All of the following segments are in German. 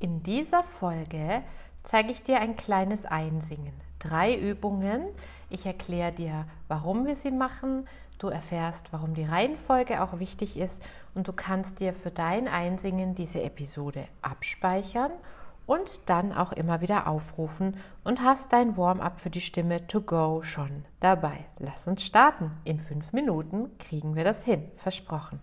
In dieser Folge zeige ich dir ein kleines Einsingen. Drei Übungen. Ich erkläre dir, warum wir sie machen. Du erfährst, warum die Reihenfolge auch wichtig ist und du kannst dir für dein Einsingen diese Episode abspeichern und dann auch immer wieder aufrufen und hast dein Warm-up für die Stimme to go schon dabei. Lass uns starten. In fünf Minuten kriegen wir das hin. Versprochen.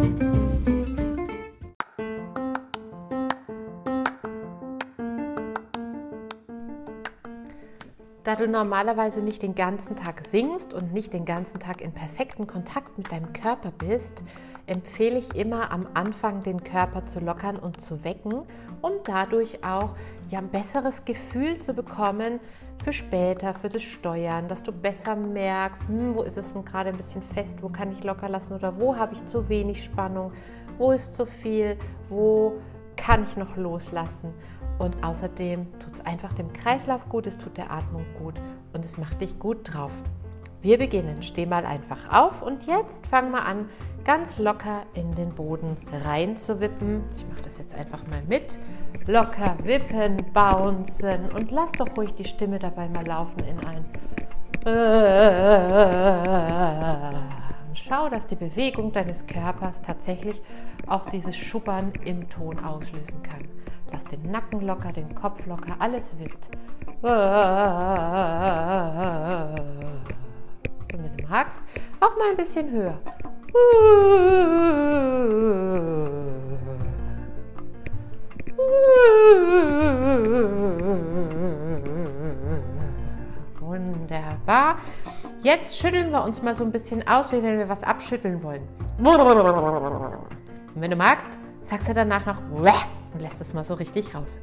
Thank you. Da du normalerweise nicht den ganzen Tag singst und nicht den ganzen Tag in perfektem Kontakt mit deinem Körper bist, empfehle ich immer am Anfang den Körper zu lockern und zu wecken, um dadurch auch ja, ein besseres Gefühl zu bekommen für später, für das Steuern, dass du besser merkst, hm, wo ist es denn gerade ein bisschen fest, wo kann ich locker lassen oder wo habe ich zu wenig Spannung, wo ist zu viel, wo kann ich noch loslassen. Und außerdem tut es einfach dem Kreislauf gut, es tut der Atmung gut und es macht dich gut drauf. Wir beginnen. Steh mal einfach auf und jetzt fang mal an, ganz locker in den Boden rein zu wippen. Ich mache das jetzt einfach mal mit. Locker wippen, bouncen und lass doch ruhig die Stimme dabei mal laufen in ein. Schau, dass die Bewegung deines Körpers tatsächlich auch dieses Schubbern im Ton auslösen kann. Lass den Nacken locker, den Kopf locker, alles wippt. Und wenn du magst, auch mal ein bisschen höher. Wunderbar. Jetzt schütteln wir uns mal so ein bisschen aus, wie wenn wir was abschütteln wollen. Und wenn du magst, sagst du danach noch und lässt es mal so richtig raus.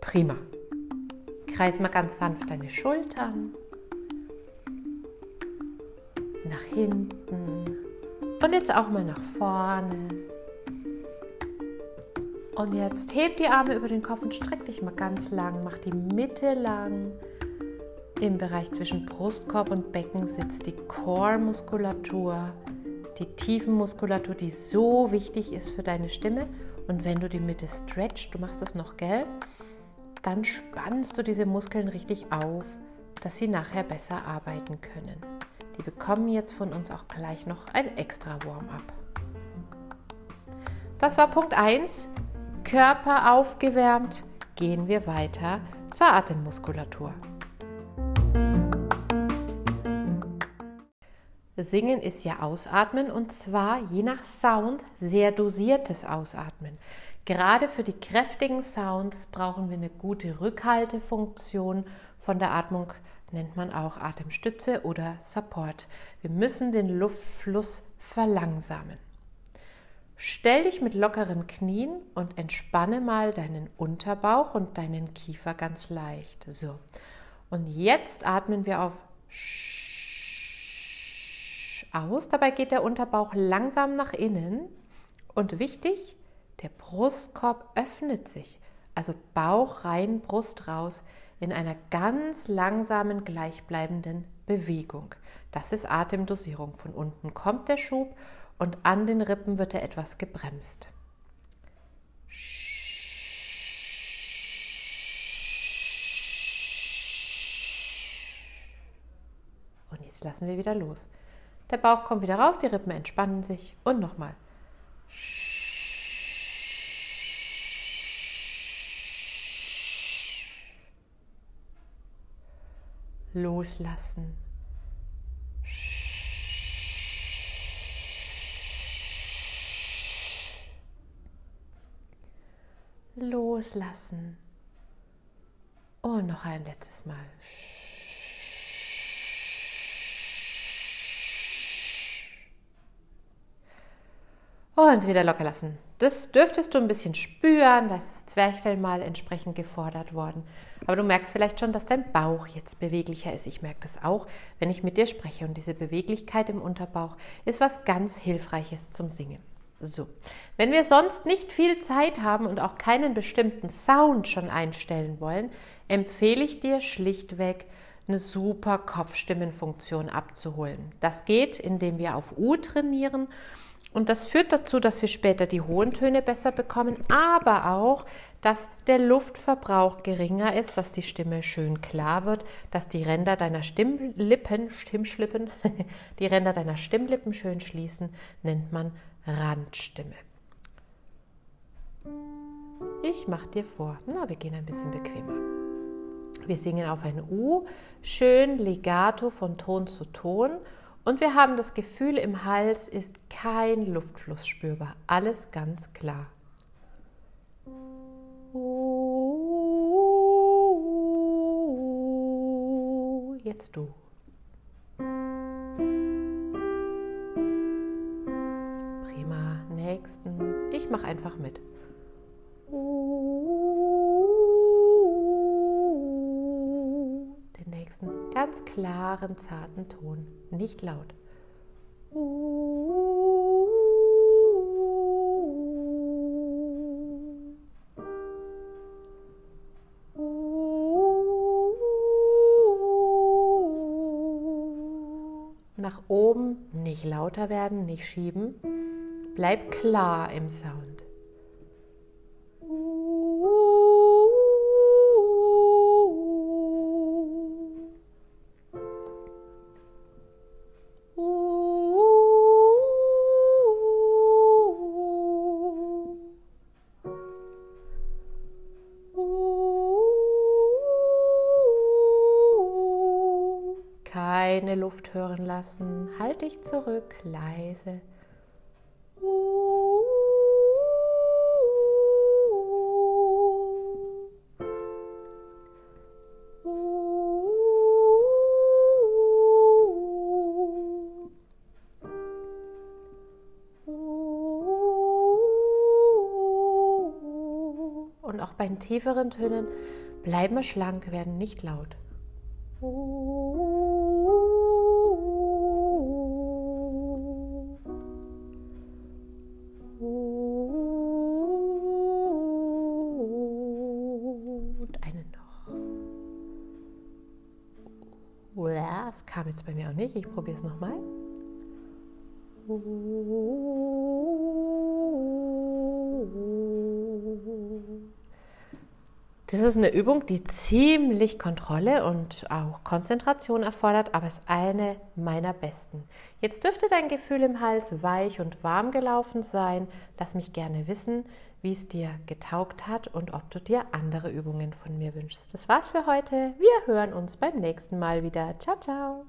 Prima. Kreis mal ganz sanft deine Schultern. Nach hinten. Und jetzt auch mal nach vorne. Und jetzt heb die Arme über den Kopf und streck dich mal ganz lang. Mach die Mitte lang. Im Bereich zwischen Brustkorb und Becken sitzt die Core-Muskulatur, die Tiefenmuskulatur, die so wichtig ist für deine Stimme. Und wenn du die Mitte stretchst, du machst das noch, gell? Dann spannst du diese Muskeln richtig auf, dass sie nachher besser arbeiten können. Die bekommen jetzt von uns auch gleich noch ein extra Warm-up. Das war Punkt 1. Körper aufgewärmt. Gehen wir weiter zur Atemmuskulatur. Singen ist ja Ausatmen und zwar je nach Sound sehr dosiertes Ausatmen. Gerade für die kräftigen Sounds brauchen wir eine gute Rückhaltefunktion von der Atmung, nennt man auch Atemstütze oder Support. Wir müssen den Luftfluss verlangsamen. Stell dich mit lockeren Knien und entspanne mal deinen Unterbauch und deinen Kiefer ganz leicht. So. Und jetzt atmen wir auf aus. Dabei geht der Unterbauch langsam nach innen. Und wichtig, der Brustkorb öffnet sich. Also Bauch rein, Brust raus in einer ganz langsamen, gleichbleibenden Bewegung. Das ist Atemdosierung. Von unten kommt der Schub und an den Rippen wird er etwas gebremst. Und jetzt lassen wir wieder los. Der Bauch kommt wieder raus, die Rippen entspannen sich und nochmal. Loslassen. Loslassen. Und noch ein letztes Mal. Und wieder locker lassen. Das dürftest du ein bisschen spüren, da ist das Zwerchfell mal entsprechend gefordert worden. Aber du merkst vielleicht schon, dass dein Bauch jetzt beweglicher ist. Ich merke das auch, wenn ich mit dir spreche. Und diese Beweglichkeit im Unterbauch ist was ganz Hilfreiches zum Singen. So, wenn wir sonst nicht viel Zeit haben und auch keinen bestimmten Sound schon einstellen wollen, empfehle ich dir schlichtweg, eine super Kopfstimmenfunktion abzuholen. Das geht, indem wir auf U trainieren und das führt dazu, dass wir später die hohen Töne besser bekommen, aber auch, dass der Luftverbrauch geringer ist, dass die Stimme schön klar wird, dass die Ränder deiner Stimmlippen, Stimmschlippen, die Ränder deiner Stimmlippen schön schließen, nennt man Randstimme. Ich mache dir vor, na, wir gehen ein bisschen bequemer. Wir singen auf ein U, schön legato von Ton zu Ton und wir haben das Gefühl, im Hals ist kein Luftfluss spürbar. Alles ganz klar. Jetzt du. Prima. Nächsten. Ich mache einfach mit. Ganz klaren, zarten Ton, nicht laut. Nach oben nicht lauter werden, nicht schieben. Bleib klar im Sound. Keine Luft hören lassen. Halt dich zurück, leise. Und auch bei tieferen Tönen bleiben wir schlank, werden nicht laut. Das kam jetzt bei mir auch nicht. Ich probiere es nochmal. Das ist eine Übung, die ziemlich Kontrolle und auch Konzentration erfordert, aber ist eine meiner besten. Jetzt dürfte dein Gefühl im Hals weich und warm gelaufen sein. Lass mich gerne wissen, wie es dir getaugt hat und ob du dir andere Übungen von mir wünschst. Das war's für heute. Wir hören uns beim nächsten Mal wieder. Ciao, ciao.